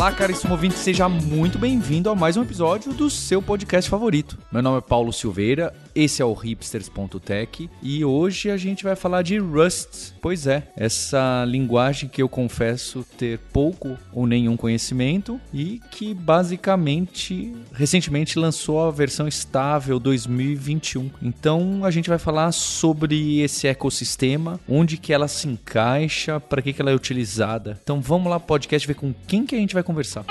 Olá, caríssimo ouvinte, seja muito bem-vindo a mais um episódio do seu podcast favorito. Meu nome é Paulo Silveira, esse é o hipsters.tech e hoje a gente vai falar de Rust. Pois é, essa linguagem que eu confesso ter pouco ou nenhum conhecimento e que basicamente recentemente lançou a versão estável 2021. Então a gente vai falar sobre esse ecossistema, onde que ela se encaixa, para que que ela é utilizada. Então vamos lá podcast ver com quem que a gente vai conversar.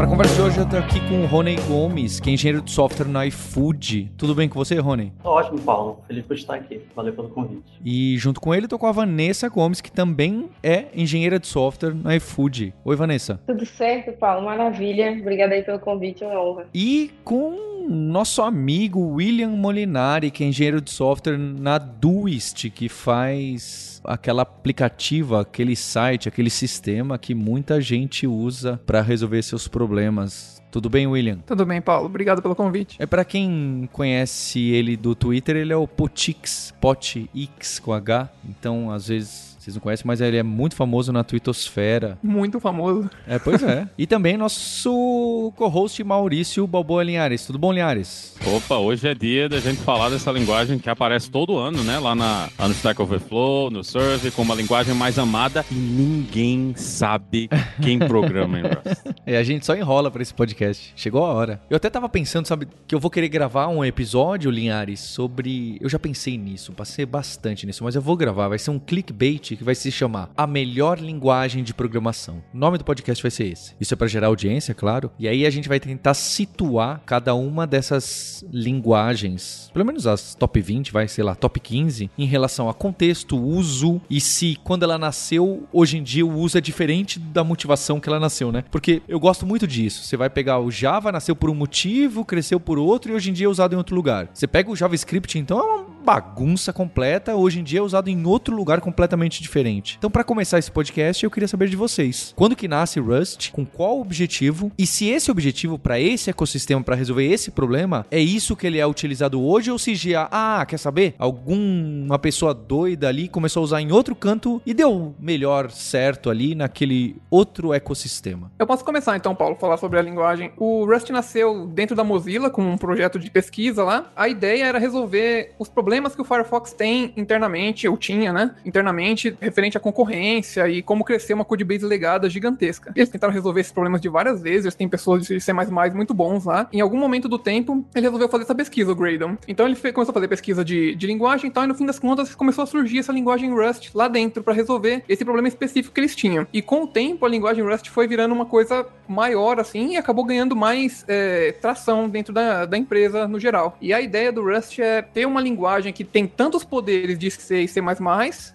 Para conversa de hoje eu tô aqui com o Rony Gomes, que é engenheiro de software na iFood. Tudo bem com você, Rony? Ótimo, Paulo. Feliz por estar aqui. Valeu pelo convite. E junto com ele tô com a Vanessa Gomes, que também é engenheira de software na iFood. Oi, Vanessa. Tudo certo, Paulo? Maravilha. Obrigada aí pelo convite, é uma honra. E com nosso amigo William Molinari, que é engenheiro de software na Duist, que faz aquela aplicativa, aquele site, aquele sistema que muita gente usa para resolver seus problemas. Tudo bem, William? Tudo bem, Paulo. Obrigado pelo convite. É para quem conhece ele do Twitter, ele é o Potix, Potix com H. Então, às vezes vocês não conhecem, mas ele é muito famoso na twittosfera. Muito famoso. É, pois é. e também nosso co-host Maurício Balboa Linhares. Tudo bom, Linhares? Opa, hoje é dia da gente falar dessa linguagem que aparece todo ano, né? Lá, na, lá no Stack Overflow, no Survey, como uma linguagem mais amada e ninguém sabe quem programa em Rust. É, a gente só enrola para esse podcast. Chegou a hora. Eu até tava pensando, sabe, que eu vou querer gravar um episódio, Linhares, sobre... Eu já pensei nisso, passei bastante nisso, mas eu vou gravar. Vai ser um clickbait que vai se chamar A Melhor Linguagem de Programação. O nome do podcast vai ser esse. Isso é para gerar audiência, claro. E aí a gente vai tentar situar cada uma dessas linguagens, pelo menos as top 20, vai, sei lá, top 15, em relação a contexto, uso e se quando ela nasceu, hoje em dia o uso é diferente da motivação que ela nasceu, né? Porque eu gosto muito disso. Você vai pegar o Java, nasceu por um motivo, cresceu por outro e hoje em dia é usado em outro lugar. Você pega o JavaScript, então é uma bagunça completa, hoje em dia é usado em outro lugar completamente diferente. Então, para começar esse podcast, eu queria saber de vocês. Quando que nasce Rust? Com qual objetivo? E se esse objetivo para esse ecossistema, para resolver esse problema, é isso que ele é utilizado hoje ou se já, ah, quer saber? Alguma pessoa doida ali começou a usar em outro canto e deu melhor certo ali naquele outro ecossistema. Eu posso começar então, Paulo, falar sobre a linguagem. O Rust nasceu dentro da Mozilla com um projeto de pesquisa lá. A ideia era resolver os problemas que o Firefox tem internamente, ou tinha, né? Internamente, referente à concorrência e como crescer uma codebase legada gigantesca. Eles tentaram resolver esses problemas de várias vezes, têm pessoas de C++ muito bons lá. Em algum momento do tempo, ele resolveu fazer essa pesquisa, o Graydon. Então ele começou a fazer pesquisa de, de linguagem e tal, e no fim das contas começou a surgir essa linguagem Rust lá dentro para resolver esse problema específico que eles tinham. E com o tempo, a linguagem Rust foi virando uma coisa maior, assim, e acabou ganhando mais é, tração dentro da, da empresa no geral. E a ideia do Rust é ter uma linguagem que tem tantos poderes de C e C++,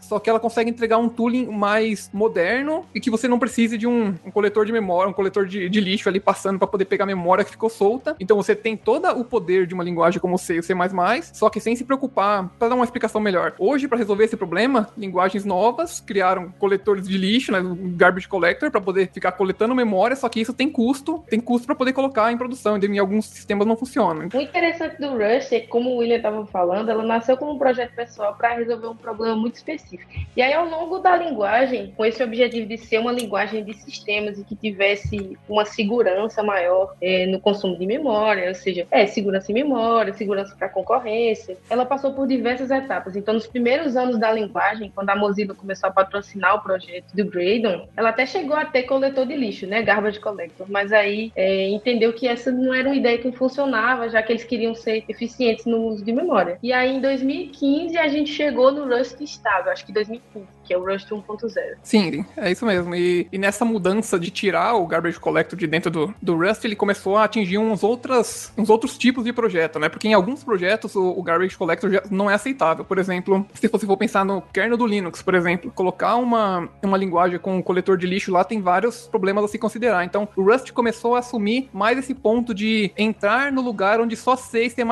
só que ela consegue entregar um tooling mais moderno e que você não precise de um, um coletor de memória, um coletor de, de lixo ali passando para poder pegar a memória que ficou solta. Então você tem todo o poder de uma linguagem como C e C++, só que sem se preocupar, para dar uma explicação melhor. Hoje, para resolver esse problema, linguagens novas criaram coletores de lixo, né, um garbage collector, para poder ficar coletando memória, só que isso tem custo, tem custo para poder colocar em produção, e em alguns sistemas não funciona. O interessante do Rust é como o William estava falando, ela nasceu como um projeto pessoal para resolver um problema muito específico. E aí, ao longo da linguagem, com esse objetivo de ser uma linguagem de sistemas e que tivesse uma segurança maior é, no consumo de memória, ou seja, é segurança em memória, segurança para concorrência, ela passou por diversas etapas. Então, nos primeiros anos da linguagem, quando a Mozilla começou a patrocinar o projeto do Graydon, ela até chegou a ter coletor de lixo, né, garbage collector, mas aí é, entendeu que essa não era uma ideia que funcionava, já que eles queriam ser eficientes no uso de memória. E em 2015, a gente chegou no Rust estável, acho que 2015, que é o Rust 1.0. Sim, é isso mesmo. E, e, nessa mudança de tirar o Garbage Collector de dentro do, do Rust, ele começou a atingir uns, outras, uns outros tipos de projeto, né? Porque em alguns projetos o, o Garbage Collector já não é aceitável. Por exemplo, se você for pensar no kernel do Linux, por exemplo, colocar uma, uma linguagem com um coletor de lixo lá tem vários problemas a se considerar. Então, o Rust começou a assumir mais esse ponto de entrar no lugar onde só C e C++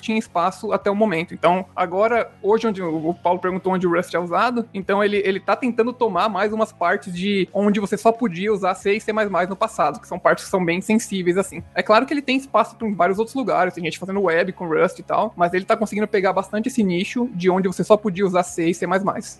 tinha espaço até o momento. Então, Agora, hoje, onde o Paulo perguntou onde o Rust é usado, então ele, ele tá tentando tomar mais umas partes de onde você só podia usar C e C++ no passado, que são partes que são bem sensíveis, assim. É claro que ele tem espaço em vários outros lugares, tem gente fazendo web com Rust e tal, mas ele tá conseguindo pegar bastante esse nicho de onde você só podia usar C e C++.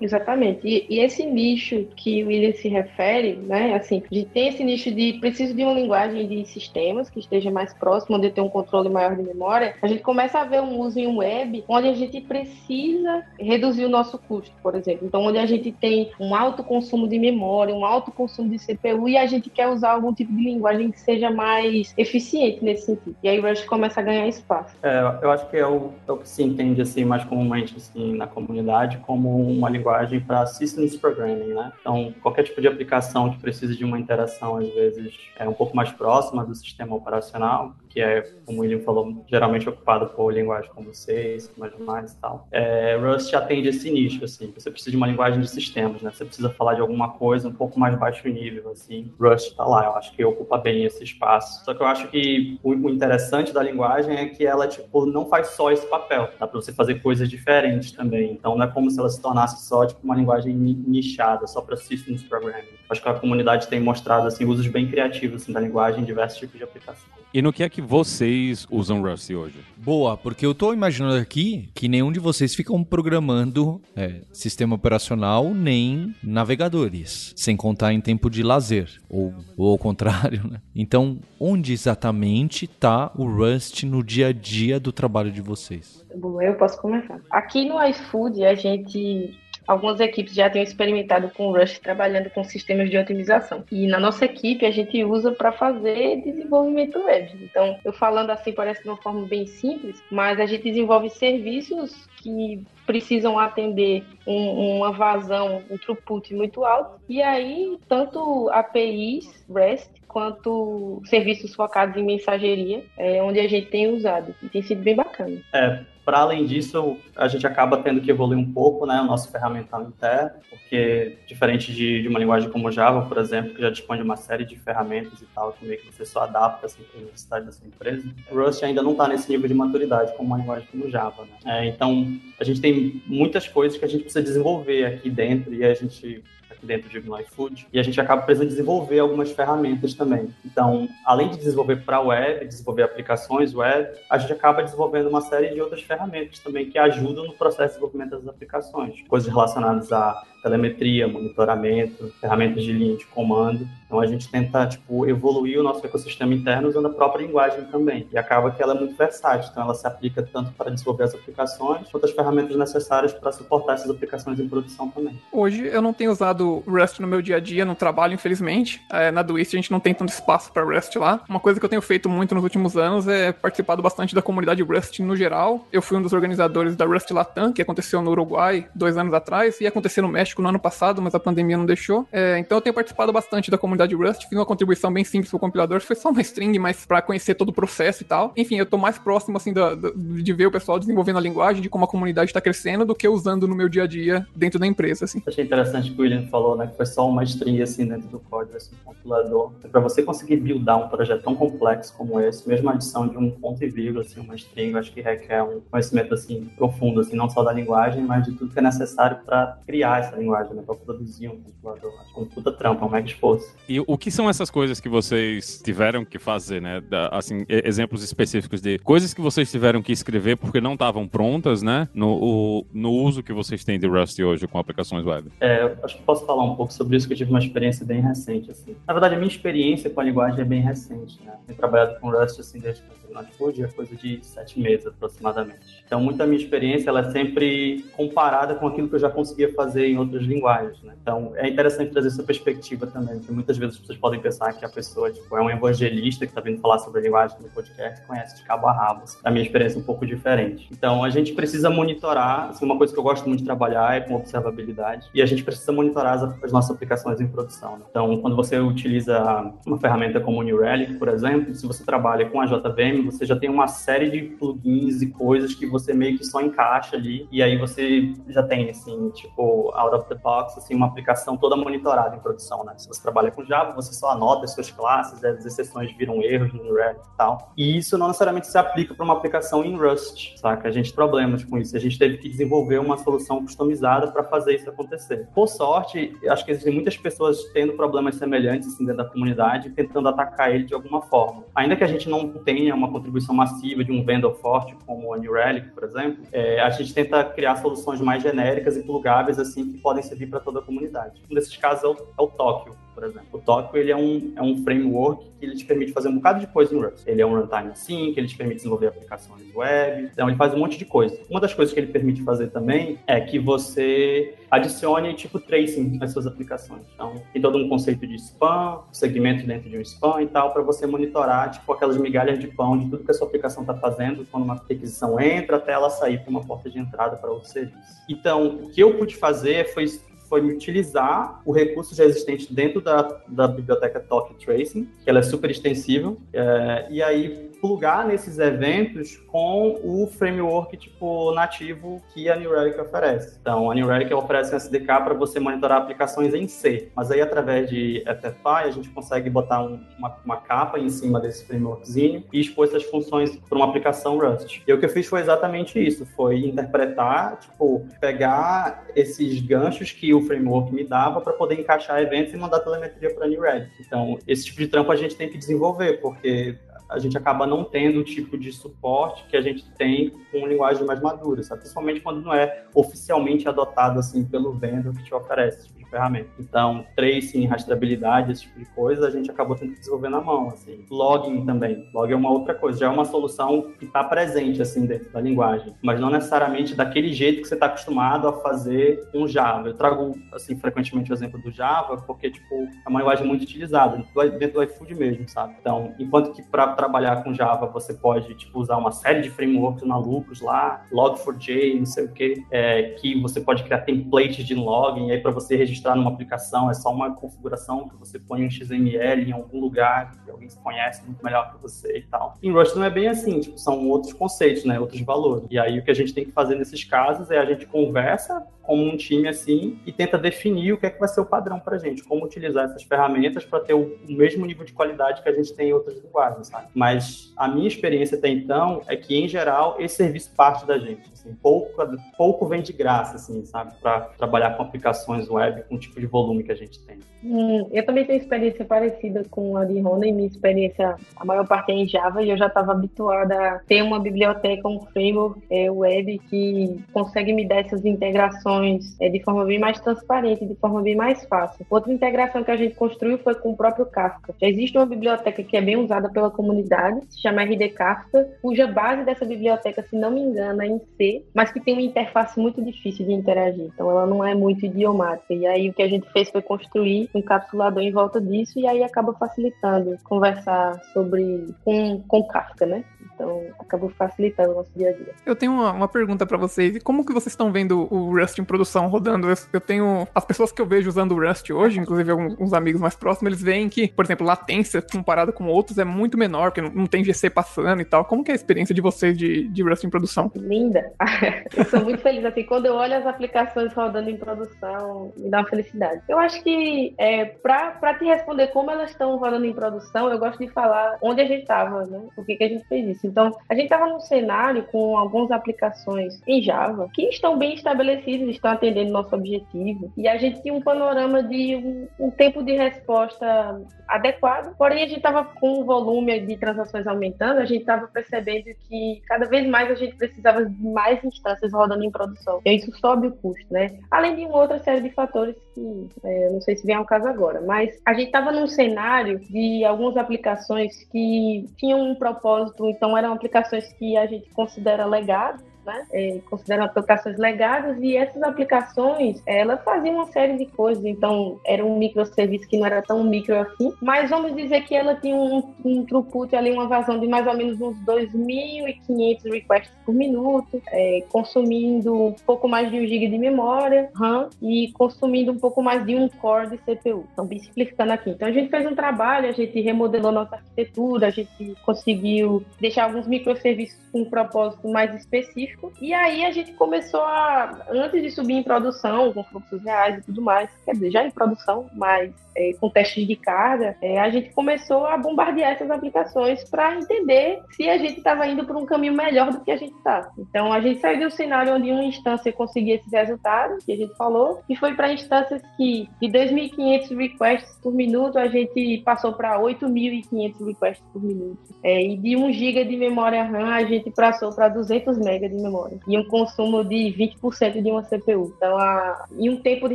Exatamente. E, e esse nicho que o William se refere, né, assim, de ter esse nicho de preciso de uma linguagem de sistemas que esteja mais próximo, onde eu tenho um controle maior de memória, a gente começa a ver um uso em web onde a gente precisa reduzir o nosso custo, por exemplo. Então, onde a gente tem um alto consumo de memória, um alto consumo de CPU e a gente quer usar algum tipo de linguagem que seja mais eficiente nesse sentido. E aí o Rust começa a ganhar espaço. É, eu acho que é o, é o que se entende assim mais comumente assim na comunidade como uma linguagem para systems programming, né? Então, qualquer tipo de aplicação que precise de uma interação às vezes é um pouco mais próxima do sistema operacional, que é, como o William falou, geralmente ocupado por linguagem como C, C++ e tal. É, Rust atende esse nicho, assim. Você precisa de uma linguagem de sistemas, né? Você precisa falar de alguma coisa um pouco mais baixo nível, assim. Rust tá lá, eu acho que ocupa bem esse espaço. Só que eu acho que o, interessante da linguagem é que ela, tipo, não faz só esse papel. Dá para você fazer coisas diferentes também. Então, não é como se ela se tornasse só, tipo, uma linguagem nichada, só para systems programming. Acho que a comunidade tem mostrado, assim, usos bem criativos, assim, da linguagem em diversos tipos de aplicação. E no que é que vocês usam Rust hoje? Boa, porque eu tô imaginando aqui que nenhum de vocês ficam programando é, sistema operacional nem navegadores, sem contar em tempo de lazer, ou, ou ao contrário, né? Então, onde exatamente está o Rust no dia a dia do trabalho de vocês? Bom, eu posso começar. Aqui no iFood, a gente algumas equipes já têm experimentado com o Rust trabalhando com sistemas de otimização. E na nossa equipe a gente usa para fazer desenvolvimento web. Então, eu falando assim parece de uma forma bem simples, mas a gente desenvolve serviços que precisam atender um, uma vazão, um throughput muito alto. E aí, tanto APIs, REST, quanto serviços focados em mensageria, é onde a gente tem usado. E tem sido bem bacana. É, para além disso, a gente acaba tendo que evoluir um pouco né, o nosso ferramental interno, porque diferente de, de, uma linguagem como Java, por exemplo, que já dispõe de uma série de ferramentas e tal, que meio que você só adapta assim, para a necessidade da sua empresa, Rust ainda não está nesse nível de maturidade como uma linguagem como Java. Né? É, então, a gente tem muitas coisas que a gente precisa desenvolver aqui dentro e a gente dentro de no iFood, e a gente acaba precisando desenvolver algumas ferramentas também. Então, além de desenvolver para web, desenvolver aplicações web, a gente acaba desenvolvendo uma série de outras ferramentas também que ajudam no processo de desenvolvimento das aplicações, coisas relacionadas a telemetria, monitoramento, ferramentas de linha de comando. Então a gente tenta tipo evoluir o nosso ecossistema interno usando a própria linguagem também. E acaba que ela é muito versátil, então ela se aplica tanto para desenvolver as aplicações quanto as ferramentas necessárias para suportar essas aplicações em produção também. Hoje eu não tenho usado Rust no meu dia a dia no trabalho, infelizmente. É, na Twist a gente não tem tanto espaço para Rust lá. Uma coisa que eu tenho feito muito nos últimos anos é participado bastante da comunidade Rust no geral. Eu fui um dos organizadores da Rust Latam, que aconteceu no Uruguai dois anos atrás, e aconteceu no México México no ano passado, mas a pandemia não deixou. É, então eu tenho participado bastante da comunidade Rust, fiz uma contribuição bem simples pro compilador, foi só uma string, mas para conhecer todo o processo e tal. Enfim, eu tô mais próximo, assim, da, da, de ver o pessoal desenvolvendo a linguagem, de como a comunidade está crescendo, do que usando no meu dia a dia dentro da empresa, assim. Achei interessante o que o William falou, né, que foi só uma string, assim, dentro do código, assim, um compilador. Para você conseguir buildar um projeto tão complexo como esse, mesmo a adição de um ponto e vírgula, assim, uma string, acho que requer um conhecimento, assim, profundo, assim, não só da linguagem, mas de tudo que é necessário para criar essa linguagem, né, para produzir um compilador. Acho que é um puta trampo, é um mega esforço. E o que são essas coisas que vocês tiveram que fazer, né? Da, assim, exemplos específicos de coisas que vocês tiveram que escrever porque não estavam prontas, né? No, o, no uso que vocês têm de Rust hoje com aplicações web. É, acho que posso falar um pouco sobre isso, que eu tive uma experiência bem recente, assim. Na verdade, a minha experiência com a linguagem é bem recente, né? Tenho trabalhado com Rust, assim, desde que eu Notebook, é coisa de sete meses, aproximadamente. Então, muita minha experiência, ela é sempre comparada com aquilo que eu já conseguia fazer em outras linguagens, né? Então, é interessante trazer essa perspectiva também, porque muitas vezes as pessoas podem pensar que a pessoa tipo, é um evangelista que está vindo falar sobre a linguagem no podcast, conhece de cabo a rabo. A minha experiência é um pouco diferente. Então, a gente precisa monitorar, assim, uma coisa que eu gosto muito de trabalhar é com observabilidade, e a gente precisa monitorar as, as nossas aplicações em produção. Né? Então, quando você utiliza uma ferramenta como o New Relic, por exemplo, se você trabalha com a JVM, você já tem uma série de plugins e coisas que você meio que só encaixa ali, e aí você já tem, assim, tipo, out of the box, assim, uma aplicação toda monitorada em produção, né? Se você trabalha com Java, você só anota as suas classes, as exceções viram erros no React e tal. E isso não necessariamente se aplica para uma aplicação em Rust, saca? A gente tem problemas com isso. A gente teve que desenvolver uma solução customizada para fazer isso acontecer. Por sorte, acho que existem muitas pessoas tendo problemas semelhantes assim, dentro da comunidade, tentando atacar ele de alguma forma. Ainda que a gente não tenha uma contribuição massiva de um vendor forte como a New Relic, por exemplo, é, a gente tenta criar soluções mais genéricas e plugáveis assim que podem servir para toda a comunidade. Um desses casos é o, é o Tóquio, por exemplo. O Tóquio ele é um, é um framework que ele te permite fazer um bocado de coisa em Rust. Ele é um runtime sync, ele te permite desenvolver aplicações web, então ele faz um monte de coisa. Uma das coisas que ele permite fazer também é que você adicione tipo tracing nas suas aplicações. Então, tem todo um conceito de spam, segmento dentro de um spam e tal, para você monitorar tipo aquelas migalhas de pão de tudo que a sua aplicação está fazendo quando uma requisição entra até ela sair para uma porta de entrada para outro serviço. Então, o que eu pude fazer foi foi utilizar o recurso já existente dentro da, da biblioteca Talk Tracing, que ela é super extensível, é, e aí plugar nesses eventos com o framework tipo nativo que a New Relic oferece. Então, a New Relic oferece um SDK para você monitorar aplicações em C, mas aí através de FFI a gente consegue botar um, uma, uma, capa em cima desse frameworkzinho e expor essas funções para uma aplicação Rust. E o que eu fiz foi exatamente isso, foi interpretar, tipo, pegar esses ganchos que o framework me dava para poder encaixar eventos e mandar telemetria para a New Relic. Então, esse tipo de trampo a gente tem que desenvolver, porque a gente acaba não tendo o tipo de suporte que a gente tem com linguagem mais madura, sabe? Principalmente quando não é oficialmente adotado assim pelo vendor que te oferece ferramenta. Então, tracing, rastreabilidade, esse tipo de coisa, a gente acabou tendo que desenvolver na mão, assim. Logging também. Log é uma outra coisa, já é uma solução que está presente, assim, dentro da linguagem, mas não necessariamente daquele jeito que você está acostumado a fazer com Java. Eu trago, assim, frequentemente o exemplo do Java, porque, tipo, é uma linguagem muito utilizada, dentro do iFood mesmo, sabe? Então, enquanto que para trabalhar com Java você pode, tipo, usar uma série de frameworks malucos lá, Log4j, não sei o que, é, que você pode criar templates de logging, aí para você registrar registrar numa aplicação, é só uma configuração que você põe um XML em algum lugar que alguém conhece muito melhor que você e tal. Em Rust não é bem assim, tipo, são outros conceitos, né, outros valores. E aí o que a gente tem que fazer nesses casos é a gente conversa como um time assim e tenta definir o que é que vai ser o padrão para gente, como utilizar essas ferramentas para ter o, mesmo nível de qualidade que a gente tem em outras linguagens, sabe? Mas a minha experiência até então é que, em geral, esse serviço parte da gente. Assim, pouco, pouco vem de graça, assim, sabe? Para trabalhar com aplicações web com o tipo de volume que a gente tem. Hum, eu também tenho experiência parecida com a de Rona e minha experiência, a maior parte é em Java e eu já estava habituada a ter uma biblioteca, um framework é, web que consegue me dar essas integrações é, de forma bem mais transparente, de forma bem mais fácil. Outra integração que a gente construiu foi com o próprio Kafka. Já existe uma biblioteca que é bem usada pela comunidade, se chama RD Kafka, cuja base dessa biblioteca, se não me engano, é em C, mas que tem uma interface muito difícil de interagir. Então ela não é muito idiomática. E aí o que a gente fez foi construir um encapsulador em volta disso e aí acaba facilitando conversar sobre com, com Kafka, né? Então, acabou facilitando o nosso dia a dia. Eu tenho uma, uma pergunta para vocês. Como que vocês estão vendo o Rust em produção rodando? Eu, eu, tenho... As pessoas que eu vejo usando o Rust hoje, inclusive alguns amigos mais próximos, eles veem que, por exemplo, latência comparado com outros é muito menor, porque não, não tem GC passando e tal. Como que é a experiência de vocês de, de Rust em produção? Linda! eu sou muito feliz. Assim, quando eu olho as aplicações rodando em produção, me dá uma felicidade. Eu acho que, é, para te responder como elas estão rodando em produção, eu gosto de falar onde a gente estava, né? Por que, que a gente fez Então, a gente estava num cenário com algumas aplicações em Java que estão bem estabelecidas, estão atendendo nosso objetivo. E a gente tinha um panorama de um, um tempo de resposta adequado. Porém, a gente estava com o volume de transações aumentando, a gente estava percebendo que cada vez mais a gente precisava de mais instâncias rodando em produção. Então, isso sobe o custo, né? Além de uma outra série de fatores que é, não sei se vem ao caso agora, mas a gente estava num cenário de algumas aplicações que tinham um propósito, então eram aplicações que a gente considera legado, né? É, consideram aplicações legadas e essas aplicações, elas faziam uma série de coisas. Então, era um microserviço que não era tão micro assim, mas vamos dizer que ela tinha um, um throughput ali, uma vazão de mais ou menos uns 2.500 requests por minuto, é, consumindo um pouco mais de 1 GB de memória RAM e consumindo um pouco mais de um core de CPU. Então, simplificando aqui. Então, a gente fez um trabalho, a gente remodelou nossa arquitetura, a gente conseguiu deixar alguns microserviços com um propósito mais específico. E aí a gente começou a, antes de subir em produção, com fluxos reais e tudo mais, quer dizer, já em produção, mas é, com testes de carga, é, a gente começou a bombardear essas aplicações para entender se a gente estava indo por um caminho melhor do que a gente está. Então a gente saiu um cenário onde uma instância conseguia esses resultados, que a gente falou, e foi para instâncias que de 2.500 requests por minuto a gente passou para 8.500 requests por minuto. É, e de 1 GB de memória RAM a gente passou para 200 MB de memória. E um consumo de 20% de uma CPU. Então, a, e um tempo de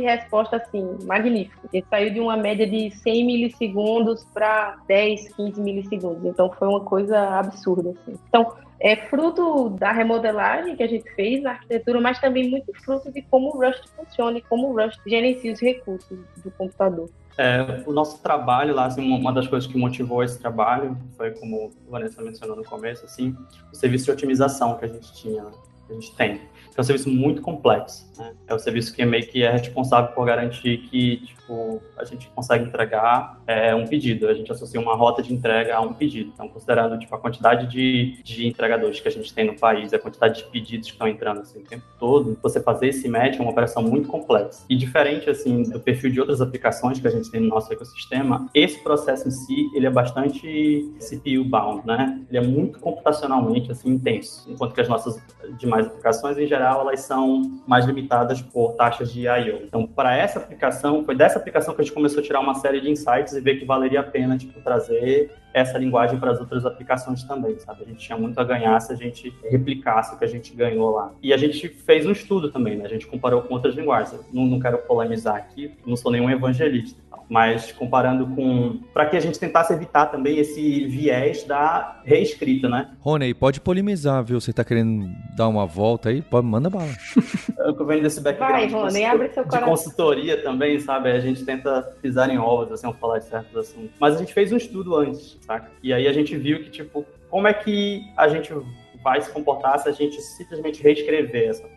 resposta assim, magnífico. Gente saiu de uma média de 100 milissegundos para 10, 15 milissegundos. Então foi uma coisa absurda. Assim. Então, é fruto da remodelagem que a gente fez na arquitetura, mas também muito fruto de como o Rust funciona e como o Rust gerencia os recursos do computador. É, o nosso trabalho lá, assim, uma das coisas que motivou esse trabalho foi, como a Vanessa mencionou no começo, assim, o serviço de otimização que a gente tinha, que a gente tem é um serviço muito complexo. Né? É o serviço que meio que é responsável por garantir que tipo, a gente consegue entregar é, um pedido. A gente associa uma rota de entrega a um pedido. Então, considerando tipo, a quantidade de, de entregadores que a gente tem no país, a quantidade de pedidos que estão entrando assim, o tempo todo, você fazer esse match é uma operação muito complexa. E diferente assim do perfil de outras aplicações que a gente tem no nosso ecossistema, esse processo em si ele é bastante CPU bound, né? Ele é muito computacionalmente assim intenso, enquanto que as nossas demais aplicações em geral elas são mais limitadas por taxas de I.O. Então, para essa aplicação, foi dessa aplicação que a gente começou a tirar uma série de insights e ver que valeria a pena tipo, trazer essa linguagem para as outras aplicações também, sabe? A gente tinha muito a ganhar se a gente replicasse o que a gente ganhou lá. E a gente fez um estudo também, né? A gente comparou com outras linguagens. Não, não quero polemizar aqui, não sou nenhum evangelista mas comparando com. para que a gente tentasse evitar também esse viés da reescrita, né? Rony, pode polemizar, viu? Você tá querendo dar uma volta aí? Pode, manda bala. Eu que venho desse background Vai, Rony, abre seu de consultoria também, sabe? A gente tenta pisar em ovos, assim, falar de certos assuntos. Mas a gente fez um estudo antes, saca? E aí a gente viu que, tipo, como é que a gente vai se comportar se a gente simplesmente reescrever essa?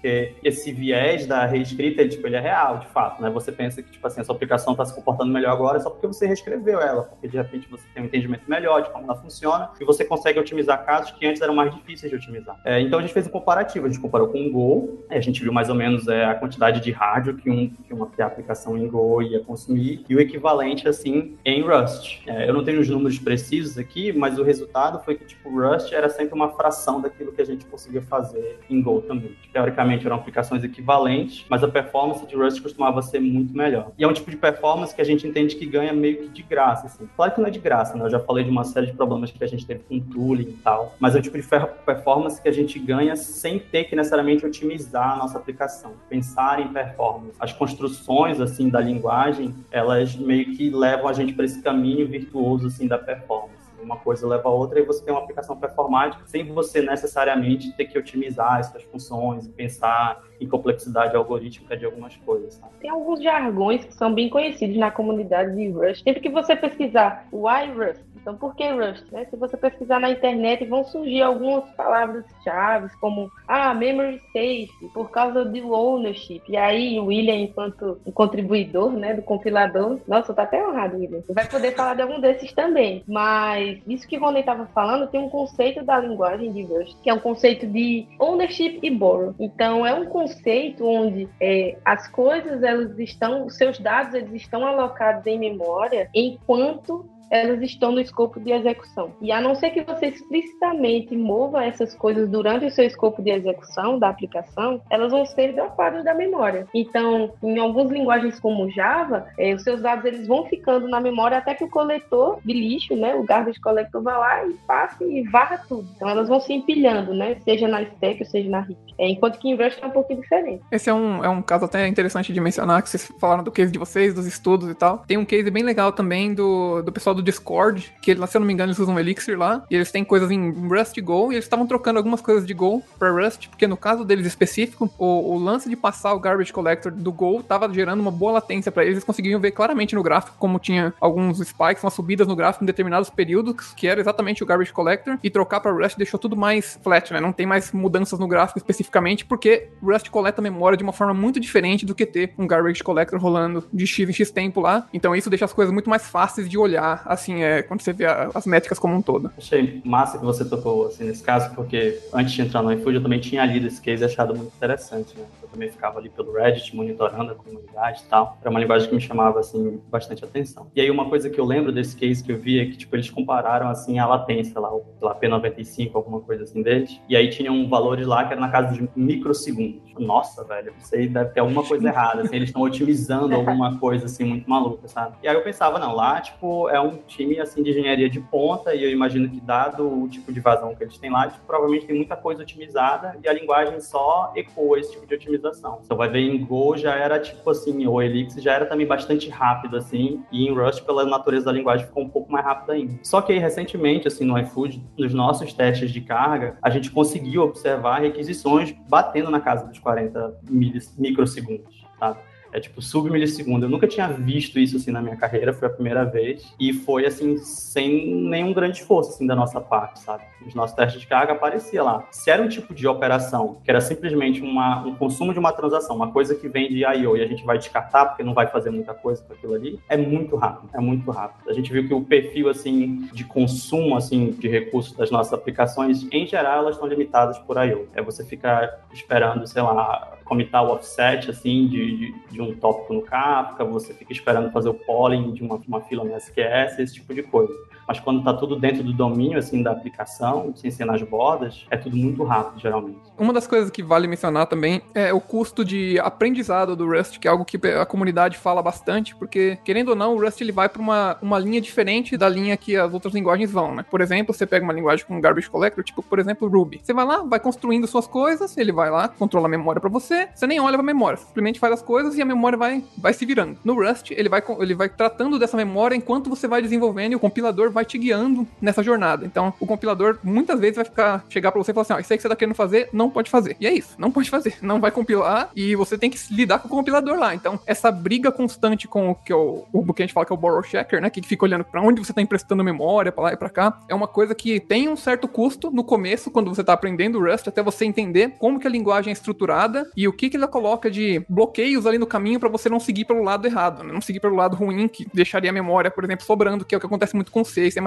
Porque esse viés da reescrita, ele, tipo, ele é real, de fato, né? Você pensa que, tipo assim, a sua aplicação está se comportando melhor agora só porque você reescreveu ela, porque de repente você tem um entendimento melhor de como ela funciona e você consegue otimizar casos que antes eram mais difíceis de otimizar. É, então a gente fez um comparativo, a gente comparou com o Go, a gente viu mais ou menos é, a quantidade de rádio que, um, que uma que a aplicação em Go ia consumir e o equivalente, assim, em Rust. É, eu não tenho os números precisos aqui, mas o resultado foi que, tipo, Rust era sempre uma fração daquilo que a gente conseguia fazer em Go também. Teoricamente, eram aplicações equivalentes, mas a performance de Rust costumava ser muito melhor. E é um tipo de performance que a gente entende que ganha meio que de graça, assim. Claro que não é de graça, né? Eu já falei de uma série de problemas que a gente teve com tooling e tal, mas é um tipo de performance que a gente ganha sem ter que necessariamente otimizar a nossa aplicação, pensar em performance. As construções, assim, da linguagem, elas meio que levam a gente para esse caminho virtuoso, assim, da performance uma coisa leva a outra e você tem uma aplicação performática sem você necessariamente ter que otimizar essas funções, pensar em complexidade algorítmica de algumas coisas. Sabe? Tem alguns jargões que são bem conhecidos na comunidade de Rust. Sempre que você pesquisar why Rust, então, por que Rust? Né? Se você pesquisar na internet, vão surgir algumas palavras-chave, como ah, memory safe, por causa do ownership. E aí, o William, enquanto um contribuidor né, do compilador, nossa, tá até honrado, William. Vai poder falar de algum desses também. Mas isso que o Rony estava falando tem um conceito da linguagem de Rust, que é um conceito de ownership e borrow. Então, é um conceito onde é, as coisas, elas estão, os seus dados, eles estão alocados em memória enquanto elas estão no escopo de execução. E a não ser que você explicitamente mova essas coisas durante o seu escopo de execução da aplicação, elas vão ser dropadas da memória. Então, em algumas linguagens como Java, eh, os seus dados eles vão ficando na memória até que o coletor de lixo, né, o garbage collector vá lá e passe e varra tudo. Então, elas vão se empilhando, né, seja na stack ou seja na heap. É, enquanto que em Rust é um pouquinho diferente. Esse é um, é um caso até interessante de mencionar, que vocês falaram do case de vocês, dos estudos e tal. Tem um case bem legal também do, do pessoal do chamado Discord, que se eu não me engano eles usam Elixir lá, e eles têm coisas em Rust e Go, e eles estavam trocando algumas coisas de Go para Rust, porque no caso deles específico, o, o, lance de passar o Garbage Collector do Go tava gerando uma boa latência para eles, eles conseguiam ver claramente no gráfico como tinha alguns spikes, umas subidas no gráfico em determinados períodos, que era exatamente o Garbage Collector, e trocar para Rust deixou tudo mais flat, né? Não tem mais mudanças no gráfico especificamente, porque Rust coleta memória de uma forma muito diferente do que ter um Garbage Collector rolando de X em X tempo lá. Então isso deixa as coisas muito mais fáceis de olhar, assim, é, quando você vê a, as métricas como um todo. Achei massa que você tocou, assim, nesse caso, porque antes de entrar no iFood eu também tinha lido esse case e achado muito interessante, né? Também ficava ali pelo Reddit, monitorando a comunidade e tal. Era uma linguagem que me chamava, assim, bastante atenção. E aí uma coisa que eu lembro desse case que eu vi é que, tipo, eles compararam, assim, a latência lá, o lá, P95, alguma coisa assim deles. E aí tinha um valores lá que era na casa de microsegundos. Nossa, velho, isso aí deve ter alguma coisa errada, assim, eles estão otimizando alguma coisa, assim, muito maluca, sabe? E aí eu pensava, não, lá, tipo, é um time, assim, de engenharia de ponta e eu imagino que, dado o tipo de vazão que eles têm lá, tipo, provavelmente tem muita coisa otimizada e a linguagem só ecoa esse tipo de otimização. Você vai ver em Go já era, tipo, assim, o Elixir já era também bastante rápido, assim, e em Rust, pela natureza da linguagem, ficou um pouco mais rápido ainda. Só que aí, recentemente, assim, no iFood, nos nossos testes de carga, a gente conseguiu observar requisições batendo na casa dos 40 microsegundos, tá? É tipo submilissegundo. Eu nunca tinha visto isso assim na minha carreira, foi a primeira vez. E foi assim, sem nenhum grande esforço assim, da nossa parte, sabe? Os nossos testes de carga aparecia lá. Se era um tipo de operação que era simplesmente uma, um consumo de uma transação, uma coisa que vem de I.O. e a gente vai descartar porque não vai fazer muita coisa com aquilo ali, é muito rápido, é muito rápido. A gente viu que o perfil assim de consumo assim de recursos das nossas aplicações, em geral, elas estão limitadas por I.O. É você ficar esperando, sei lá, comitar o offset assim de, de, de, um tópico no Kafka, você fica esperando fazer o polling de uma, uma fila no SQS, esse tipo de coisa mas quando está tudo dentro do domínio assim da aplicação, sem ser nas bordas, é tudo muito rápido geralmente. Uma das coisas que vale mencionar também é o custo de aprendizado do Rust, que é algo que a comunidade fala bastante, porque querendo ou não, o Rust ele vai para uma, uma linha diferente da linha que as outras linguagens vão, né? Por exemplo, você pega uma linguagem com garbage collector, tipo, por exemplo, Ruby. Você vai lá, vai construindo suas coisas, ele vai lá, controla a memória para você, você nem olha para a memória, simplesmente faz as coisas e a memória vai, vai se virando. No Rust, ele vai, ele vai tratando dessa memória enquanto você vai desenvolvendo e o compilador vai vai te guiando nessa jornada. Então, o compilador muitas vezes vai ficar chegar para você e falar assim: isso aí que você tá querendo fazer, não pode fazer. E é isso, não pode fazer. Não vai compilar e você tem que lidar com o compilador lá. Então, essa briga constante com o que, o, o que a gente fala que é o borrow checker, né, que fica olhando para onde você tá emprestando memória, para lá e para cá, é uma coisa que tem um certo custo no começo quando você tá aprendendo o Rust até você entender como que a linguagem é estruturada e o que que ela coloca de bloqueios ali no caminho para você não seguir pelo lado errado, né? não seguir pelo lado ruim que deixaria a memória, por exemplo, sobrando, que é o que acontece muito com C C++.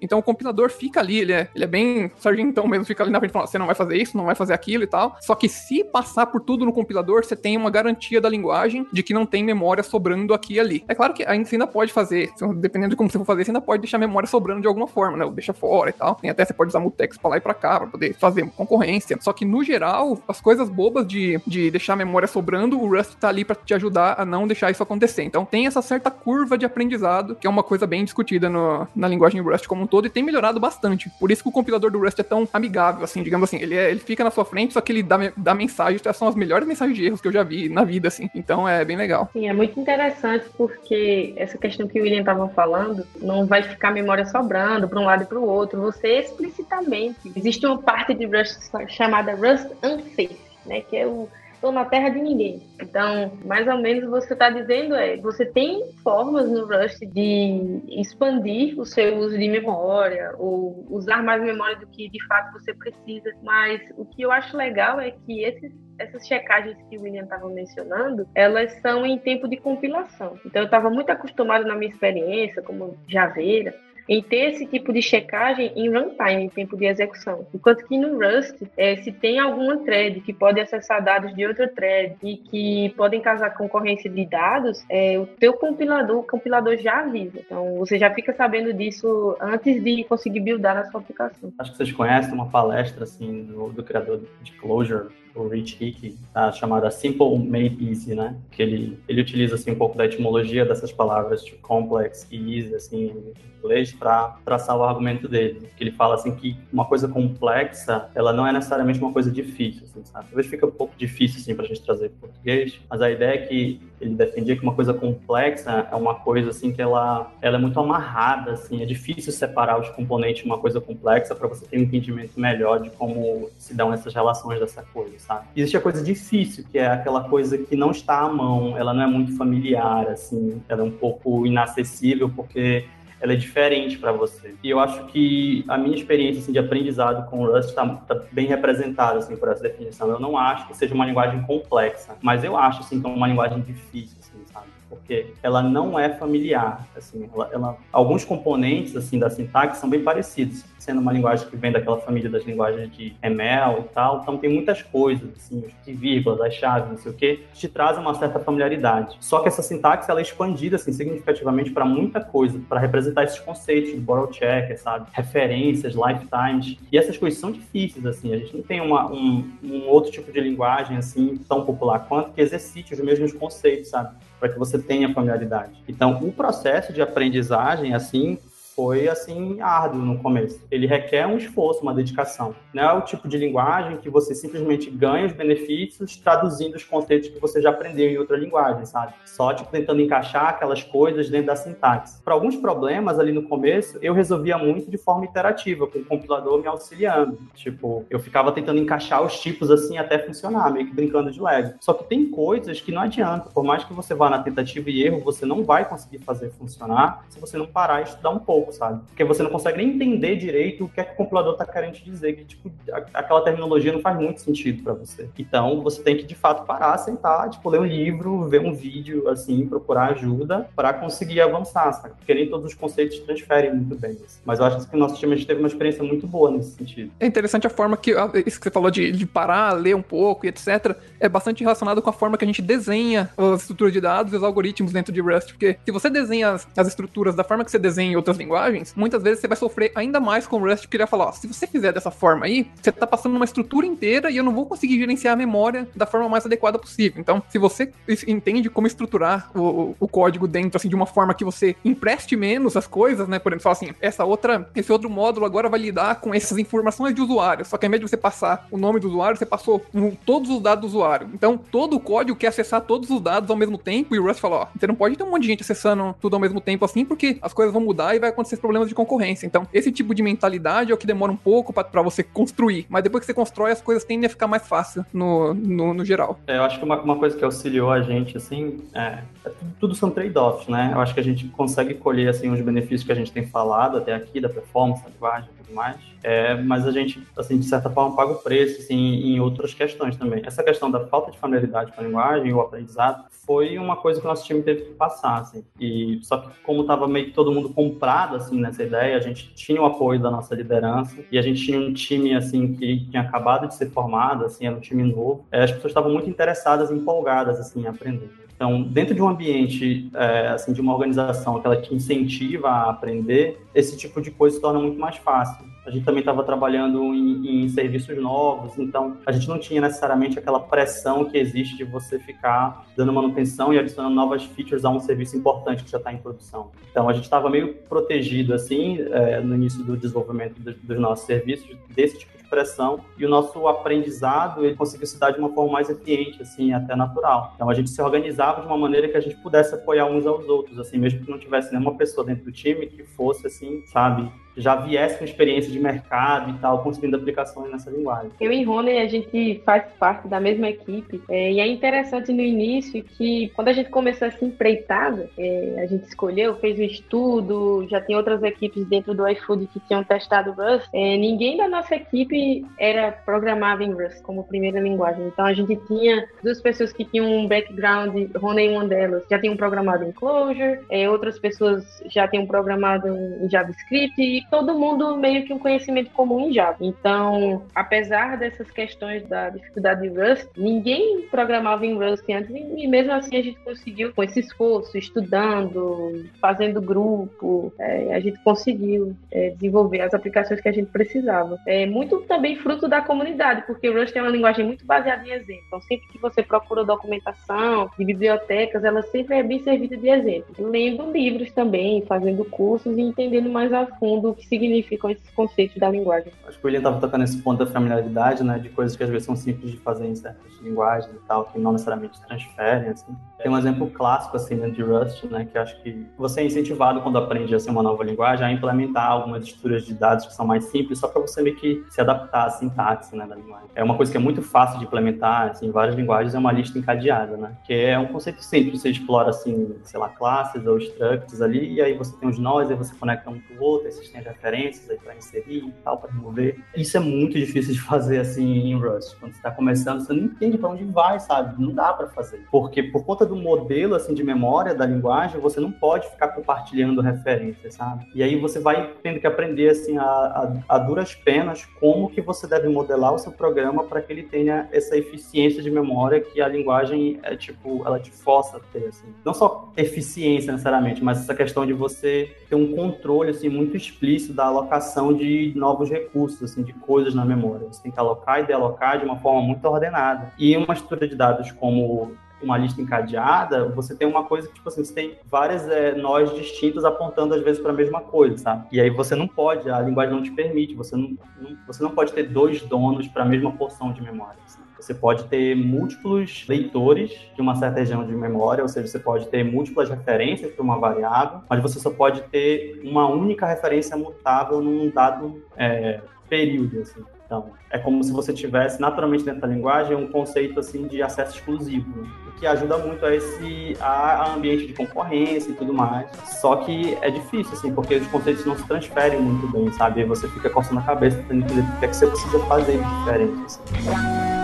Então o compilador fica ali, ele é, ele é bem sargentão mesmo, fica ali na frente falando, você não vai fazer isso, não vai fazer aquilo e tal. Só que se passar por tudo no compilador, você tem uma garantia da linguagem de que não tem memória sobrando aqui e ali. É claro que ainda, você ainda pode fazer, dependendo de como você for fazer, você ainda pode deixar a memória sobrando de alguma forma, né? Ou deixa fora e tal. Tem até você pode usar mutex pra lá e pra cá, pra poder fazer concorrência. Só que no geral, as coisas bobas de, de deixar a memória sobrando, o Rust tá ali pra te ajudar a não deixar isso acontecer. Então tem essa certa curva de aprendizado, que é uma coisa bem discutida no, na linguagem Rust como um todo e tem melhorado bastante. Por isso que o compilador do Rust é tão amigável, assim, digamos assim. Ele, é, ele fica na sua frente, só que ele dá, dá mensagens, são as melhores mensagens de erros que eu já vi na vida, assim. Então é bem legal. Sim, é muito interessante porque essa questão que o William estava falando, não vai ficar memória sobrando para um lado e para o outro. Você explicitamente. Existe uma parte de Rust chamada Rust Unsafe, né? Que é o estou na terra de ninguém. Então, mais ou menos você está dizendo é, você tem formas no Rust de expandir o seu uso de memória ou usar mais memória do que de fato você precisa. Mas o que eu acho legal é que esses essas checagens que o William estava mencionando, elas são em tempo de compilação. Então, eu estava muito acostumado na minha experiência como javeira em ter esse tipo de checagem em runtime, em tempo de execução. Enquanto que no Rust, é, se tem alguma thread que pode acessar dados de outra thread e que podem causar concorrência de dados, é, o teu compilador, o compilador já avisa. Então, você já fica sabendo disso antes de conseguir buildar na sua aplicação. Acho que vocês conhecem uma palestra assim do, do criador de Clojure, o Rich Hick, tá, chamada Simple Made Easy, né? Que ele, ele utiliza assim um pouco da etimologia dessas palavras de complex e easy, assim, em inglês, para traçar o argumento dele. Que ele fala assim que uma coisa complexa, ela não é necessariamente uma coisa difícil, assim, sabe? Talvez fique um pouco difícil assim para a gente trazer para português, mas a ideia é que ele defendia que uma coisa complexa é uma coisa assim que ela, ela é muito amarrada, assim, é difícil separar os componentes de uma coisa complexa para você ter um entendimento melhor de como se dão essas relações dessa coisa, sabe? Existe a coisa difícil, que é aquela coisa que não está à mão, ela não é muito familiar, assim, ela é um pouco inacessível porque ela é diferente para você. E eu acho que a minha experiência assim, de aprendizado com Rust está tá bem representada assim, por essa definição. Eu não acho que seja uma linguagem complexa, mas eu acho assim, que é uma linguagem difícil, assim, sabe? Porque ela não é familiar. Assim, ela, ela, alguns componentes assim da sintaxe são bem parecidos, sendo uma linguagem que vem daquela família das linguagens de ML e tal. Então tem muitas coisas, assim, os vírgulas, as chaves, não sei o que te trazem uma certa familiaridade. Só que essa sintaxe ela é expandida assim significativamente para muita coisa, para representar esses conceitos de borrow checker, sabe? Referências, lifetimes. E essas coisas são difíceis assim. A gente não tem uma, um, um outro tipo de linguagem assim tão popular quanto que exercite os mesmos conceitos, sabe? Para que você tenha familiaridade. Então, o processo de aprendizagem, assim, foi assim árduo no começo. Ele requer um esforço, uma dedicação. Não é o tipo de linguagem que você simplesmente ganha os benefícios traduzindo os conceitos que você já aprendeu em outra linguagem, sabe? Só tipo tentando encaixar aquelas coisas dentro da sintaxe. Para alguns problemas ali no começo, eu resolvia muito de forma iterativa, com o compilador me auxiliando. Tipo, eu ficava tentando encaixar os tipos assim até funcionar, meio que brincando de Lego. Só que tem coisas que não adianta, por mais que você vá na tentativa e erro, você não vai conseguir fazer funcionar se você não parar e estudar um pouco pouco, sabe? Porque você não consegue nem entender direito o que é que o compilador está querendo te dizer, que tipo, aquela terminologia não faz muito sentido para você. Então, você tem que de fato parar, sentar, tipo, ler um livro, ver um vídeo, assim, procurar ajuda para conseguir avançar, sabe? Porque nem todos os conceitos transferem muito bem. Assim. Mas eu acho que o nosso time teve uma experiência muito boa nesse sentido. É interessante a forma que, isso que você falou de, de parar, ler um pouco e etc, é bastante relacionado com a forma que a gente desenha as estruturas de dados e os algoritmos dentro de Rust, porque se você desenha as, as estruturas da forma que você desenha em outras linguagens, linguagens, muitas vezes você vai sofrer ainda mais com o Rust, porque ele vai falar, ó, se você fizer dessa forma aí, você tá passando uma estrutura inteira e eu não vou conseguir gerenciar a memória da forma mais adequada possível. Então, se você entende como estruturar o, o código dentro, assim, de uma forma que você empreste menos as coisas, né, por exemplo, fala assim, essa outra, esse outro módulo agora vai lidar com essas informações de usuário, só que ao invés de você passar o nome do usuário, você passou todos os dados do usuário. Então, todo o código quer acessar todos os dados ao mesmo tempo e o Rust fala, ó, você não pode ter um monte de gente acessando tudo ao mesmo tempo assim, porque as coisas vão mudar e vai acontecer problemas de concorrência. Então, esse tipo de mentalidade é o que demora um pouco para você construir. Mas depois que você constrói, as coisas tendem a ficar mais fácil no, no, no geral. É, eu acho que uma, uma, coisa que auxiliou a gente, assim, é, é tudo, são trade-offs, né? Eu acho que a gente consegue colher, assim, os benefícios que a gente tem falado até aqui, da performance, da linguagem e tudo mais. É, mas a gente, assim, de certa forma, paga o preço, assim, em outras questões também. Essa questão da falta de familiaridade com a linguagem o aprendizado foi uma coisa que o nosso time teve que passar, assim. E só que como estava meio que todo mundo comprado, assim, nessa ideia, a gente tinha o apoio da nossa liderança e a gente tinha um time, assim, que tinha acabado de ser formado, assim, era um time novo. É, as pessoas estavam muito interessadas, empolgadas, assim, em aprender. Então, dentro de um ambiente, é, assim, de uma organização que ela te incentiva a aprender, esse tipo de coisa se torna muito mais fácil. A gente também estava trabalhando em, em, serviços novos, então a gente não tinha necessariamente aquela pressão que existe de você ficar dando manutenção e adicionando novas features a um serviço importante que já está em produção. Então a gente estava meio protegido assim é, no início do desenvolvimento do, dos nossos serviços desse tipo pressão e o nosso aprendizado ele conseguiu se dar de uma forma mais eficiente, assim, até natural. Então a gente se organizava de uma maneira que a gente pudesse apoiar uns aos outros, assim, mesmo que não tivesse nenhuma pessoa dentro do time que fosse, assim, sabe, já viesse com experiência de mercado e tal, construindo aplicações nessa linguagem. Eu e Rony, a gente faz parte da mesma equipe, é, e é interessante no início que, quando a gente começou essa empreitada, é, a gente escolheu, fez o um estudo, já tem outras equipes dentro do iFood que tinham testado Rust, é, ninguém da nossa equipe era programava em Rust como primeira linguagem. Então, a gente tinha duas pessoas que tinham um background, Rony uma delas, já tinham programado em Clojure, é, outras pessoas já tinham programado em JavaScript, e todo mundo meio que um conhecimento comum em Java. Então, apesar dessas questões da dificuldade de Rust, ninguém programava em Rust antes e mesmo assim a gente conseguiu, com esse esforço, estudando, fazendo grupo, é, a gente conseguiu é, desenvolver as aplicações que a gente precisava. É muito também fruto da comunidade, porque Rust é uma linguagem muito baseada em exemplo. Então, sempre que você procura documentação de bibliotecas, ela sempre é bem servida de exemplo. Lendo livros também, fazendo cursos e entendendo mais a fundo do que significam esses conceitos da linguagem. Acho que o William estava tocando nesse ponto da familiaridade, né, de coisas que às vezes são simples de fazer em certas linguagens e tal, que não necessariamente transferem, assim. Tem um exemplo clássico, assim, né, de Rust, né, que acho que você é incentivado quando aprende, assim, uma nova linguagem a implementar algumas estruturas de dados que são mais simples, só para você meio que se adaptar à sintaxe, né, da linguagem. É uma coisa que é muito fácil de implementar, assim, em várias linguagens, é uma lista encadeada, né, que é um conceito simples, você explora, assim, sei lá, classes ou structs ali, e aí você tem os nós, aí você conecta um com o outro, aí vocês têm referências aí para inserir e tal, para remover. Isso é muito difícil de fazer, assim, em Rust. Quando você está começando, você não entende para onde vai, sabe? Não dá para fazer. Porque por conta do modelo assim de memória da linguagem, você não pode ficar compartilhando referências, sabe? E aí você vai tendo que aprender assim a, a, a duras penas como que você deve modelar o seu programa para que ele tenha essa eficiência de memória que a linguagem é tipo, ela te força a ter assim. Não só eficiência necessariamente, mas essa questão de você ter um controle assim muito explícito da alocação de novos recursos, assim, de coisas na memória. Você tem que alocar e dealocar de uma forma muito ordenada. E uma estrutura de dados como uma lista encadeada, você tem uma coisa que, tipo assim, você tem várias é, nós distintos apontando às vezes para a mesma coisa, sabe? E aí você não pode, a linguagem não te permite, você não, não você não pode ter dois donos para a mesma porção de memória. Assim. Você pode ter múltiplos leitores de uma certa região de memória, ou seja, você pode ter múltiplas referências para uma variável, mas você só pode ter uma única referência mutável num dado é, período, assim. Então, é como se você tivesse naturalmente dentro da linguagem um conceito assim de acesso exclusivo, né? o que ajuda muito a esse a, ambiente de concorrência e tudo mais. Só que é difícil assim, porque os conceitos não se transferem muito bem, sabe? Você fica coçando a cabeça tentando entender o que é que você precisa fazer de diferente. Assim.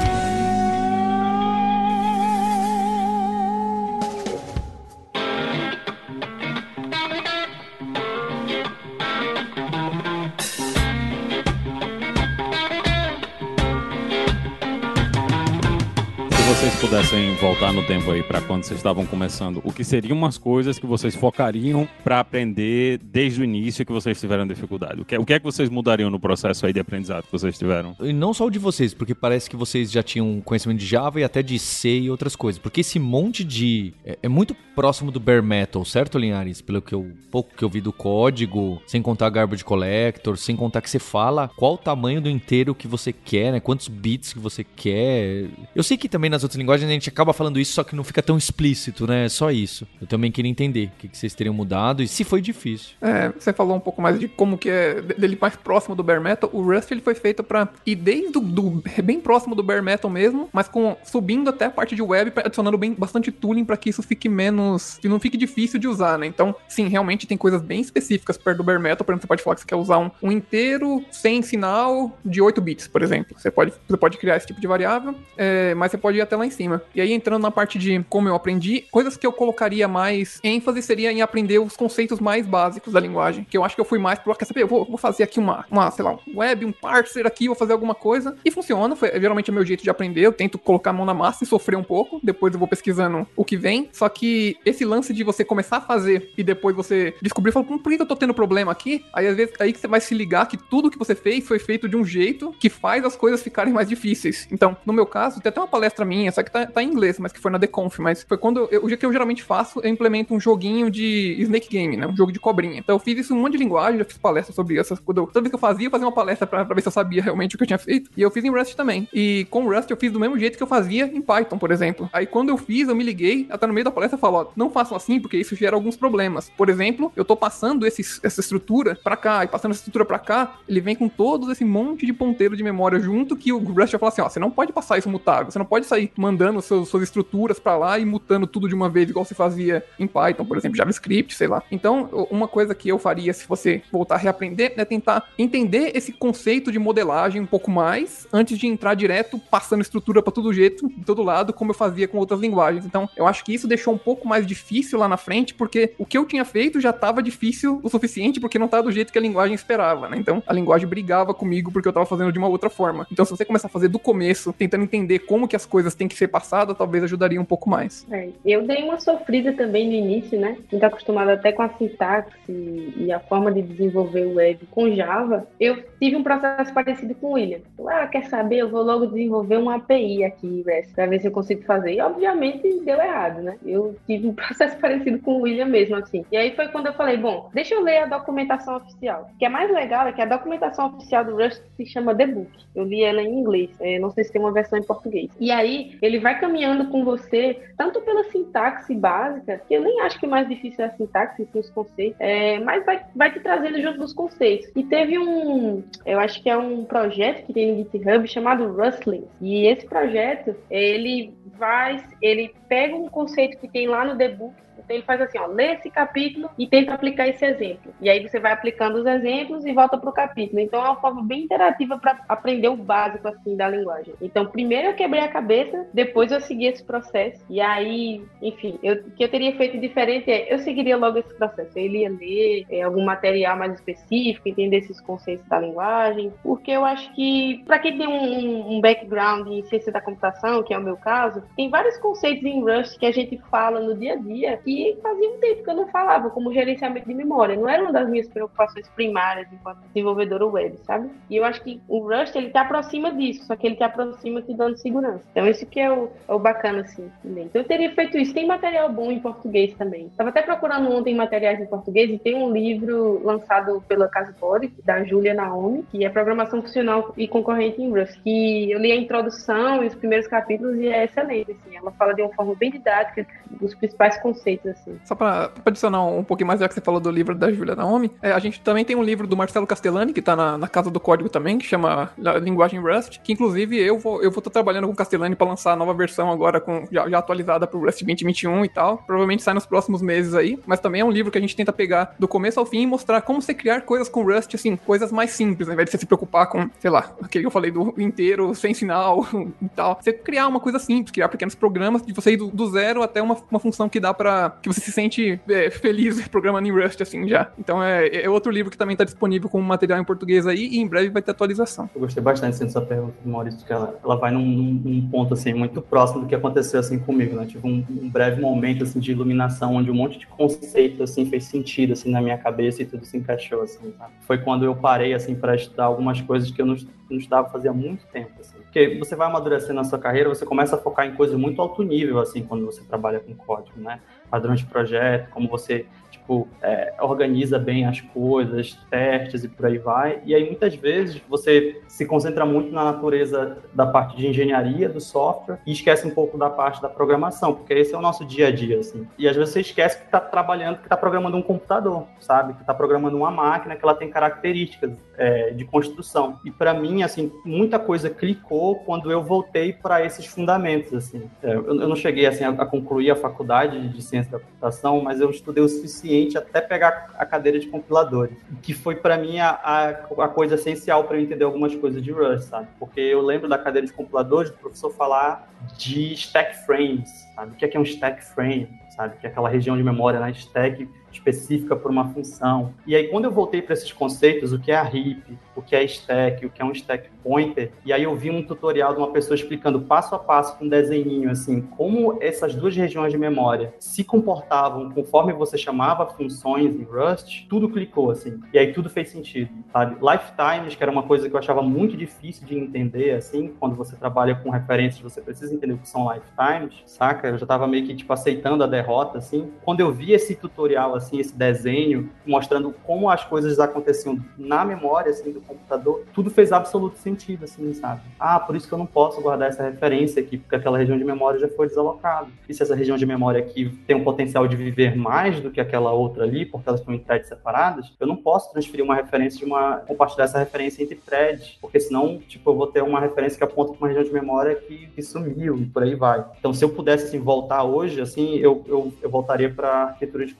Pudessem voltar no tempo aí para quando vocês estavam começando, o que seriam umas coisas que vocês focariam para aprender desde o início que vocês tiveram dificuldade? O que, o que é que vocês mudariam no processo aí de aprendizado que vocês tiveram? E não só o de vocês, porque parece que vocês já tinham conhecimento de Java e até de C e outras coisas. Porque esse monte de. É, é muito próximo do bare metal, certo, Linhares? Pelo que eu pouco que eu vi do código, sem contar garbage collector, sem contar que você fala qual o tamanho do inteiro que você quer, né? Quantos bits que você quer. Eu sei que também nas outras linguagens a gente acaba falando isso, só que não fica tão explícito, né? É só isso. Eu também queria entender o que, vocês teriam mudado e se foi difícil. É, você falou um pouco mais de como que é dele mais próximo do bare metal. O Rust ele foi feito para ir desde do, bem próximo do bare metal mesmo, mas com subindo até a parte de web, adicionando bem bastante tooling para que isso fique menos, que não fique difícil de usar, né? Então, sim, realmente tem coisas bem específicas perto do bare metal. Por exemplo, você pode falar que você quer usar um, um inteiro sem sinal de 8 bits, por exemplo. Você pode, você pode criar esse tipo de variável, é, mas você pode ir até lá em cima. E aí, entrando na parte de como eu aprendi, coisas que eu colocaria mais ênfase seria em aprender os conceitos mais básicos da linguagem. Que eu acho que eu fui mais pro, quer saber, eu vou, vou fazer aqui uma, uma, sei lá, um web, um parser aqui, vou fazer alguma coisa. E funciona, foi, geralmente é meu jeito de aprender. Eu tento colocar a mão na massa e sofrer um pouco. Depois eu vou pesquisando o que vem. Só que esse lance de você começar a fazer e depois você descobrir, falar, por que eu tô tendo problema aqui? Aí às vezes aí que você vai se ligar que tudo que você fez foi feito de um jeito que faz as coisas ficarem mais difíceis. Então, no meu caso, tem até uma palestra minha, só que tá, tá em inglês, mas que foi na TheConf, mas foi quando eu, o que eu geralmente faço, eu implemento um joguinho de Snake Game, né? Um jogo de cobrinha. Então eu fiz isso em um monte de linguagem, já fiz palestras sobre. Quando toda vez que eu fazia, eu fazia uma palestra pra, pra ver se eu sabia realmente o que eu tinha feito. E eu fiz em Rust também. E com Rust eu fiz do mesmo jeito que eu fazia em Python, por exemplo. Aí quando eu fiz, eu me liguei, até no meio da palestra eu falo, ó, não façam assim, porque isso gera alguns problemas. Por exemplo, eu tô passando esse, essa estrutura pra cá, e passando essa estrutura pra cá, ele vem com todos esse monte de ponteiro de memória junto, que o Rust vai falar assim, ó, você não pode passar isso mutável, você não pode sair mandando seus, suas estruturas para lá e mutando tudo de uma vez, igual se fazia em Python, por exemplo, JavaScript, sei lá. Então, uma coisa que eu faria se você voltar a reaprender é tentar entender esse conceito de modelagem um pouco mais antes de entrar direto passando estrutura para todo jeito, de todo lado, como eu fazia com outras linguagens. Então, eu acho que isso deixou um pouco mais difícil lá na frente, porque o que eu tinha feito já estava difícil o suficiente, porque não estava do jeito que a linguagem esperava, né? Então, a linguagem brigava comigo porque eu estava fazendo de uma outra forma. Então, se você começar a fazer do começo, tentando entender como que as coisas têm que ser passada, talvez ajudaria um pouco mais. É, eu dei uma sofrida também no início, né? Quem tá acostumado até com a sintaxe e a forma de desenvolver o web com Java, eu tive um processo parecido com o William. Ah, quer saber? Eu vou logo desenvolver uma API aqui, pra ver se eu consigo fazer. E obviamente deu errado, né? Eu tive um processo parecido com o William mesmo, assim. E aí foi quando eu falei, bom, deixa eu ler a documentação oficial. O que é mais legal é que a documentação oficial do Rust se chama The Book. Eu li ela em inglês, é, não sei se tem uma versão em português. E aí ele vai caminhando com você, tanto pela sintaxe básica, que eu nem acho que o mais difícil é a sintaxe, sim os conceitos, é, mas vai, vai te trazendo junto dos conceitos. E teve um, eu acho que é um projeto que tem no GitHub chamado Rustling. E esse projeto, ele vai, ele pega um conceito que tem lá no debug então ele faz assim, ó, lê esse capítulo e tenta aplicar esse exemplo. E aí você vai aplicando os exemplos e volta para o capítulo. Então é uma forma bem interativa para aprender o básico assim da linguagem. Então primeiro eu quebrei a cabeça, depois eu segui esse processo. E aí, enfim, eu, o que eu teria feito diferente é eu seguiria logo esse processo. Eu iria ler é, algum material mais específico, entender esses conceitos da linguagem, porque eu acho que para quem tem um, um background em ciência da computação, que é o meu caso, tem vários conceitos em Rust que a gente fala no dia a dia que fazia um tempo que eu não falava, como gerenciamento de memória. Não era uma das minhas preocupações primárias enquanto desenvolvedora web, sabe? E eu acho que o Rust, ele te aproxima disso, só que ele te aproxima te dando segurança. Então, isso que é o, bacana, assim. Também. Então, eu teria feito isso. Tem material bom em português também. Tava até procurando ontem materiais em português e tem um livro lançado pela Casa Body, da Julia Naomi, que é Programação Funcional e Concorrente em Rust, que eu li a introdução e os primeiros capítulos e é excelente, assim. Ela fala de uma forma bem didática dos principais conceitos assim. Só pra, pra, adicionar um pouquinho mais, já que você falou do livro da Julia Naomi, é, a gente também tem um livro do Marcelo Castellani, que tá na, na Casa do Código também, que chama Linguagem Rust, que inclusive eu vou eu vou estar trabalhando com o Castellani pra lançar a nova versão agora, com, já, já atualizada pro Rust 2021 e tal. Provavelmente sai nos próximos meses aí, mas também é um livro que a gente tenta pegar do começo ao fim e mostrar como você criar coisas com Rust, assim, coisas mais simples, ao invés de você se preocupar com, sei lá, aquele que eu falei do inteiro, sem sinal e tal. Você criar uma coisa simples, criar pequenos programas de você ir do, do zero até uma, uma função que dá para que você se sente é, feliz programando em Rust, assim, já. Então é, é outro livro que também está disponível como material em português aí e em breve vai ter atualização. Eu gostei bastante assim, dessa pergunta do Maurício, que ela, ela vai num, num, ponto, assim, muito próximo do que aconteceu, assim, comigo, né? Tive um, um, breve momento, assim, de iluminação, onde um monte de conceito, assim, fez sentido, assim, na minha cabeça e tudo se encaixou, assim, tá? Foi quando eu parei, assim, para estudar algumas coisas que eu não, não estudava fazia muito tempo, assim. Porque você vai amadurecendo na sua carreira, você começa a focar em coisas muito alto nível, assim, quando você trabalha com código, né? Padrões de projeto, como você tipo, é, organiza bem as coisas, testes e por aí vai. E aí, muitas vezes, você se concentra muito na natureza da parte de engenharia do software e esquece um pouco da parte da programação, porque esse é o nosso dia a dia, assim. E às vezes você esquece que está trabalhando, que está programando um computador, sabe? Que está programando uma máquina que ela tem características é, de construção. E para mim, assim, muita coisa clicou quando eu voltei para esses fundamentos, assim. É, eu, eu, não cheguei, assim, a, a concluir a faculdade de ciência da computação, mas eu estudei o suficiente suficiente até pegar a cadeira de compiladores, que foi para mim a, a, a, coisa essencial para eu entender algumas coisas de Rust, sabe? Porque eu lembro da cadeira de compiladores do professor falar de stack frames, sabe? O que é, que é um stack frame, sabe? Que é aquela região de memória na stack específica por uma função. E aí, quando eu voltei para esses conceitos, o que é a heap, o que é stack, o que é um stack pointer, e aí eu vi um tutorial de uma pessoa explicando passo a passo com um desenhinho, assim, como essas duas regiões de memória se comportavam conforme você chamava funções em Rust, tudo clicou, assim, e aí tudo fez sentido, sabe? Lifetimes, que era uma coisa que eu achava muito difícil de entender, assim, quando você trabalha com referências, você precisa entender o que são lifetimes, saca? Eu já tava meio que, tipo, aceitando a derrota, assim. Quando eu vi esse tutorial, assim, esse desenho, mostrando como as coisas aconteciam na memória, assim, do computador, tudo fez absoluto sentido, assim, sabe? Ah, por isso que eu não posso guardar essa referência aqui, porque aquela região de memória já foi desalocada. E se essa região de memória aqui tem um potencial de viver mais do que aquela outra ali, porque elas estão em threads separadas, eu não posso transferir uma referência de uma, compartilhar essa referência entre threads, porque senão, tipo, eu vou ter uma referência que aponta para uma região de memória que, que sumiu e por aí vai. Então, se eu pudesse, assim, voltar hoje, assim, eu, eu, eu voltaria para arquitetura de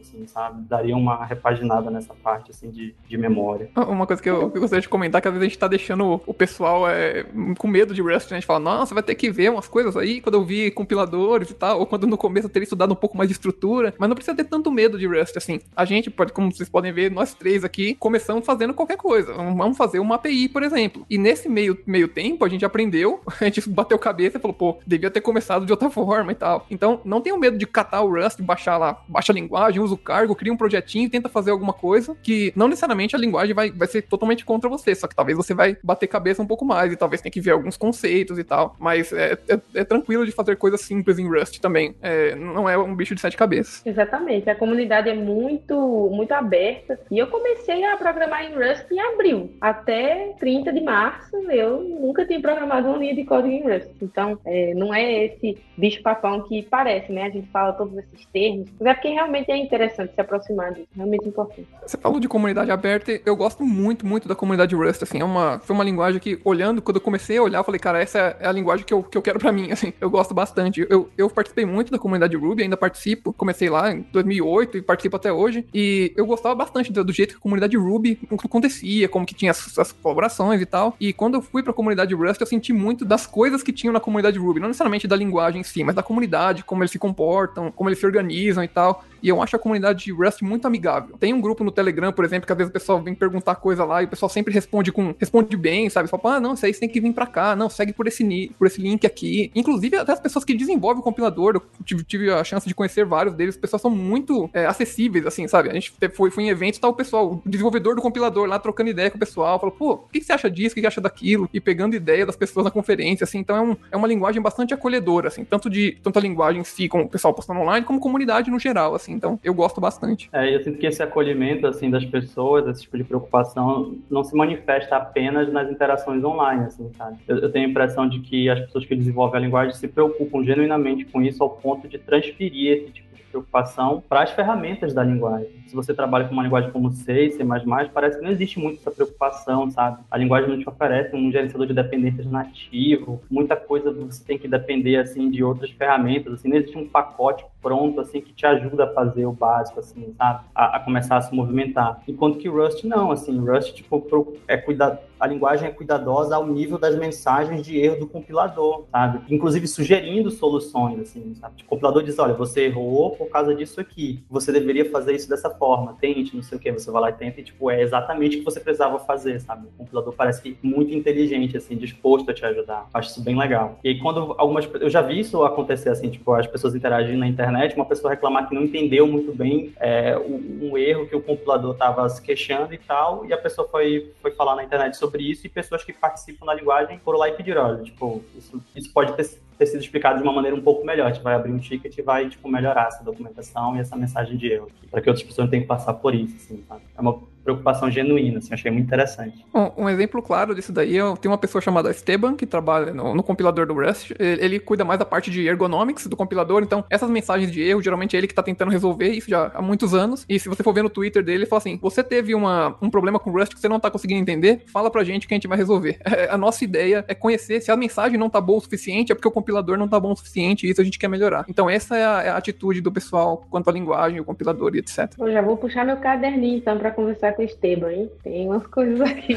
assim, sabe? Daria uma repaginada nessa parte, assim, de, de memória. Uma coisa que eu, que eu gostaria de comentar, que às vezes a gente tá deixando o pessoal é, com medo de Rust, né? A gente fala, nossa, vai ter que ver umas coisas aí, quando eu vi compiladores e tal, ou quando no começo eu teria estudado um pouco mais de estrutura, mas não precisa ter tanto medo de Rust, assim. A gente, pode, como vocês podem ver, nós três aqui, começamos fazendo qualquer coisa. Vamos fazer uma API, por exemplo. E nesse meio, meio tempo, a gente aprendeu, a gente bateu cabeça e falou, pô, devia ter começado de outra forma e tal. Então, não tenha medo de catar o Rust, baixar lá, baixa a linguagem, usa o cargo, cria um projetinho e tenta fazer alguma coisa que não necessariamente a linguagem vai, vai ser totalmente contra você, só que talvez você vai bater cabeça um pouco mais e talvez tenha que ver alguns conceitos e tal. Mas é, é, é tranquilo de fazer coisas simples em Rust também. É, não é um bicho de sete cabeças. Exatamente. A comunidade é muito, muito aberta. E eu comecei a programar em Rust em abril. Até 30 de março, eu nunca tinha programado uma linha de código em Rust. Então, é, não é esse bicho-papão que parece, né? A gente fala todos esses termos. Mas é porque realmente é interessante se aproximar disso. Realmente importante. Você falou de comunidade aberta. Eu gosto muito, muito da comunidade Rust. Assim, é uma, foi uma linguagem que, olhando, quando eu comecei a olhar, eu falei, cara, essa é a linguagem que eu, que eu quero pra mim. Assim, eu gosto bastante. Eu, eu participei muito da comunidade Ruby, ainda participo. Comecei lá em 2008 e participo até hoje. E eu gostava bastante do, do jeito que a comunidade Ruby acontecia, como que tinha as, as, colaborações e tal. E quando eu fui pra comunidade Rust, eu senti muito das coisas que tinham na comunidade Ruby. Não necessariamente da linguagem em si, mas da comunidade, como eles se comportam, como eles se organizam e tal. E eu acho a comunidade de Rust muito amigável. Tem um grupo no Telegram, por exemplo, que às vezes o pessoal vem perguntar coisa lá e o pessoal sempre responde com responde bem, sabe? Fala, ah, não, isso aí você tem que vir pra cá, não, segue por esse, por esse link aqui. Inclusive, até as pessoas que desenvolvem o compilador, eu tive, tive a chance de conhecer vários deles, as pessoas são muito é, acessíveis, assim, sabe? A gente foi, foi em eventos e tá o pessoal, o desenvolvedor do compilador lá trocando ideia com o pessoal, falou, pô, o que você acha disso, o que você acha daquilo? E pegando ideia das pessoas na conferência, assim, então é, um, é uma linguagem bastante acolhedora, assim, tanto de tanto a linguagem em si, como o pessoal postando online, como comunidade no geral, assim, então eu gosto bastante. É, eu sinto que esse acolhimento, assim, das pessoas, esse tipo de preocupação, não se manifesta apenas nas interações online, assim, sabe? Eu, eu tenho a impressão de que as pessoas que desenvolvem a linguagem se preocupam genuinamente com isso ao ponto de transferir esse tipo preocupação para as ferramentas da linguagem. Se você trabalha com uma linguagem como C, C++, parece que não existe muito essa preocupação, sabe? A linguagem não te oferece um gerenciador de dependências nativo, muita coisa você tem que depender, assim, de outras ferramentas, assim, não existe um pacote pronto, assim, que te ajuda a fazer o básico, assim, sabe? A, a começar a se movimentar. Enquanto que Rust não, assim, Rust, tipo, é cuidar a linguagem é cuidadosa ao nível das mensagens de erro do compilador, sabe? Inclusive sugerindo soluções, assim, sabe? Tipo, o compilador diz, olha, você errou por causa disso aqui, você deveria fazer isso dessa forma, tente, não sei o que, você vai lá e tenta e, tipo, é exatamente o que você precisava fazer, sabe? O compilador parece muito inteligente, assim, disposto a te ajudar. Acho isso bem legal. E aí, quando algumas... Eu já vi isso acontecer, assim, tipo, as pessoas interagindo na internet, uma pessoa reclamar que não entendeu muito bem é, um, um erro que o compilador estava se queixando e tal, e a pessoa foi, foi falar na internet sobre sobre isso e pessoas que participam da linguagem foram lá e pediram, olha, tipo, isso, isso pode ter, ter sido explicado de uma maneira um pouco melhor. A gente vai abrir um ticket e vai, tipo, melhorar essa documentação e essa mensagem de erro, para que outras pessoas não tenham que passar por isso, assim, sabe? É uma preocupação genuína, assim, achei muito interessante. Bom, um exemplo claro disso daí, eu tenho uma pessoa chamada Esteban, que trabalha no, no, compilador do Rust, ele, ele, cuida mais da parte de ergonomics do compilador, então essas mensagens de erro, geralmente é ele que tá tentando resolver isso já há muitos anos, e se você for ver no Twitter dele, ele fala assim, você teve uma, um problema com o Rust que você não tá conseguindo entender, fala pra gente que a gente vai resolver. a nossa ideia é conhecer se a mensagem não tá boa o suficiente, é porque o compilador não tá bom o suficiente, e isso a gente quer melhorar. Então essa é a, é a atitude do pessoal quanto à linguagem, o compilador e etc. Eu já vou puxar meu caderninho então pra conversar com o Esteban, hein? Tem umas coisas aqui.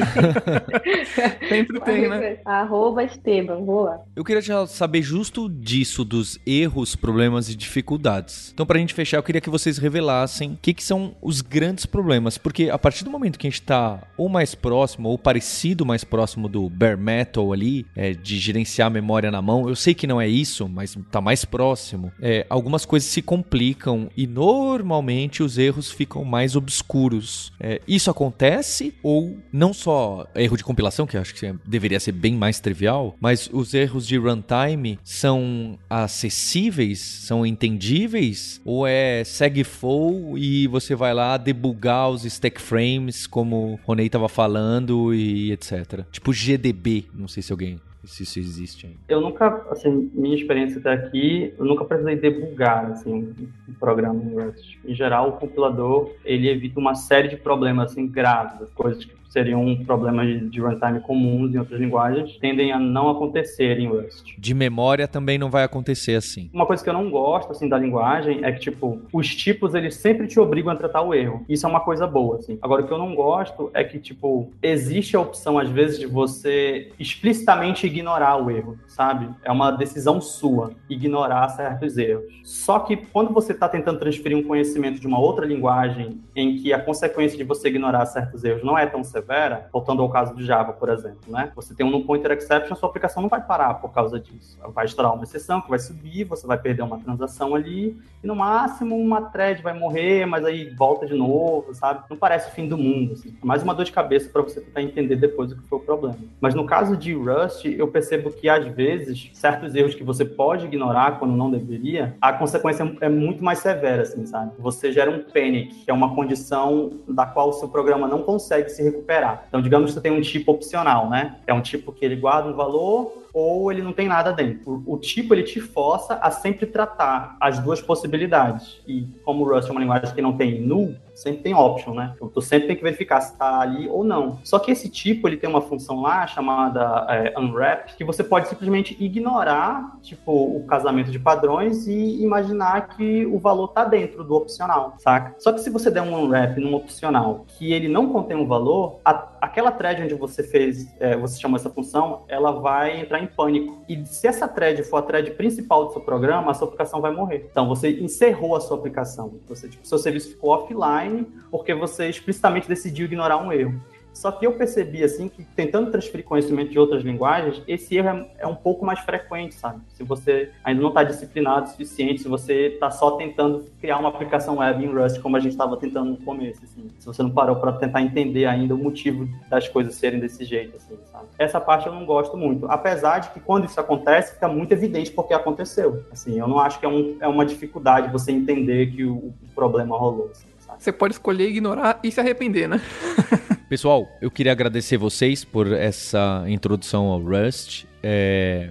Sempre tem, né? Arroba Esteban, vou lá. Eu queria já saber justo disso, dos erros, problemas e dificuldades. Então, pra gente fechar, eu queria que vocês revelassem o que, que são os grandes problemas. Porque a partir do momento que a gente tá ou mais próximo, ou parecido mais próximo do bare metal ali, é, de gerenciar a memória na mão, eu sei que não é isso, mas tá mais próximo. É, algumas coisas se complicam e normalmente os erros ficam mais obscuros. É, isso acontece ou não só erro de compilação, que acho que deveria ser bem mais trivial, mas os erros de runtime são acessíveis, são entendíveis ou é segue full e você vai lá debugar os stack frames como o Ronei estava falando e etc. Tipo GDB, não sei se alguém se isso existe ainda. Eu nunca, assim, minha experiência até aqui, eu nunca precisei debugar, assim, um programa em Rust. Em geral, o compilador, ele evita uma série de problemas, assim, graves, coisas que seriam problemas de, de runtime comuns em outras linguagens, tendem a não acontecer em Rust. De memória também não vai acontecer assim. Uma coisa que eu não gosto, assim, da linguagem é que, tipo, os tipos, eles sempre te obrigam a tratar o erro. Isso é uma coisa boa, assim. Agora, o que eu não gosto é que, tipo, existe a opção, às vezes, de você explicitamente ignorar o erro, sabe? É uma decisão sua ignorar certos erros. Só que quando você está tentando transferir um conhecimento de uma outra linguagem em que a consequência de você ignorar certos erros não é tão severa, voltando ao caso do Java, por exemplo, né? Você tem um no pointer exception, sua aplicação não vai parar por causa disso. Vai estourar uma exceção que vai subir, você vai perder uma transação ali, e no máximo uma thread vai morrer, mas aí volta de novo, sabe? Não parece o fim do mundo, assim. É mais uma dor de cabeça para você tentar entender depois o que foi o problema. Mas no caso de Rust, eu percebo que às vezes certos erros que você pode ignorar quando não deveria, a consequência é muito mais severa, assim, sabe? Você gera um panic, que é uma condição da qual o seu programa não consegue se recuperar. Então, digamos que você tem um tipo opcional, né? É um tipo que ele guarda um valor ou ele não tem nada dentro. O, o, tipo ele te força a sempre tratar as duas possibilidades. E como o Rust é uma linguagem que não tem null, sempre tem option, né? Tu sempre tem que verificar se está ali ou não. Só que esse tipo, ele tem uma função lá chamada é, unwrap, que você pode simplesmente ignorar, tipo, o casamento de padrões e imaginar que o valor está dentro do opcional, saca? Só que se você der um unwrap num opcional que ele não contém um valor, a, aquela thread onde você fez, é, você chamou essa função, ela vai entrar em pânico. E se essa thread for a thread principal do seu programa, a sua aplicação vai morrer. Então, você encerrou a sua aplicação. Você, tipo, seu serviço ficou offline porque você explicitamente decidiu ignorar um erro. Só que eu percebi, assim, que tentando transferir conhecimento de outras linguagens, esse erro é, é um pouco mais frequente, sabe? Se você ainda não está disciplinado o suficiente, se você está só tentando criar uma aplicação web em Rust, como a gente estava tentando no começo, assim. Se você não parou para tentar entender ainda o motivo das coisas serem desse jeito, assim, sabe? Essa parte eu não gosto muito. Apesar de que quando isso acontece, fica muito evidente porque aconteceu. Assim, eu não acho que é, um, é uma dificuldade você entender que o, o problema rolou, assim. Você pode escolher ignorar e se arrepender, né? Pessoal, eu queria agradecer vocês por essa introdução ao Rust. É,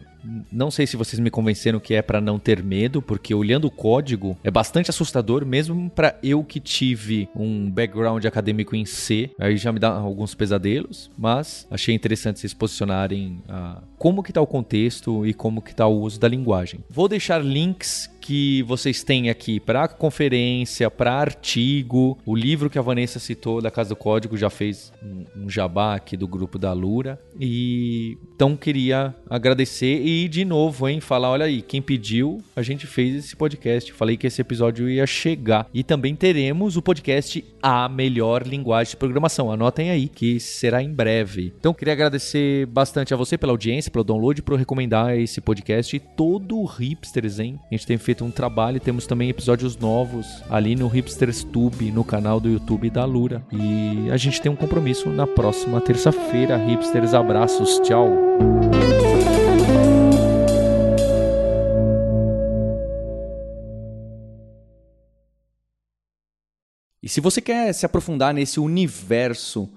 não sei se vocês me convenceram que é para não ter medo, porque olhando o código é bastante assustador, mesmo para eu que tive um background acadêmico em C. Aí já me dá alguns pesadelos, mas achei interessante vocês posicionarem uh, como que tá o contexto e como que tá o uso da linguagem. Vou deixar links que vocês têm aqui para conferência, para artigo, o livro que a Vanessa citou da Casa do Código já fez um, jabá aqui do grupo da Lura. E então queria agradecer e de novo, hein, falar, olha aí, quem pediu, a gente fez esse podcast. Falei que esse episódio ia chegar. E também teremos o podcast A Melhor Linguagem de Programação. Anotem aí que será em breve. Então queria agradecer bastante a você pela audiência, pelo download, por recomendar esse podcast e todo o Hipsters, hein? A gente tem feito feito um trabalho. Temos também episódios novos ali no Hipsters Tube, no canal do YouTube da Lura. E a gente tem um compromisso na próxima terça-feira. Hipsters, abraços, tchau. E se você quer se aprofundar nesse universo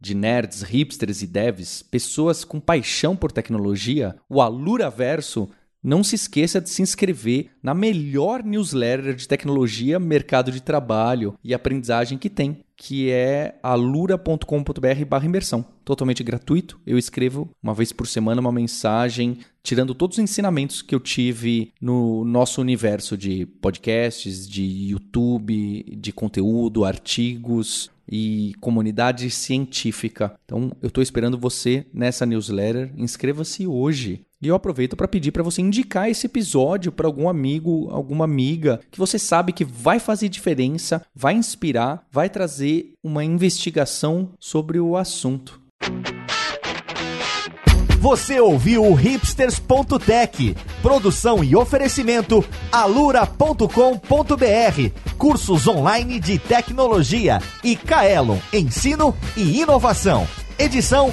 de nerds, hipsters e devs, pessoas com paixão por tecnologia, o Alura Verso não se esqueça de se inscrever na melhor newsletter de tecnologia, mercado de trabalho e aprendizagem que tem, que é alura.com.br imersão. Totalmente gratuito. Eu escrevo uma vez por semana uma mensagem tirando todos os ensinamentos que eu tive no nosso universo de podcasts, de YouTube, de conteúdo, artigos e comunidade científica. Então, eu estou esperando você nessa newsletter. Inscreva-se hoje. E eu aproveito para pedir para você indicar esse episódio para algum amigo, alguma amiga que você sabe que vai fazer diferença, vai inspirar, vai trazer uma investigação sobre o assunto. Você ouviu o hipsters.tech, produção e oferecimento alura.com.br, cursos online de tecnologia e Kaelon, ensino e inovação. Edição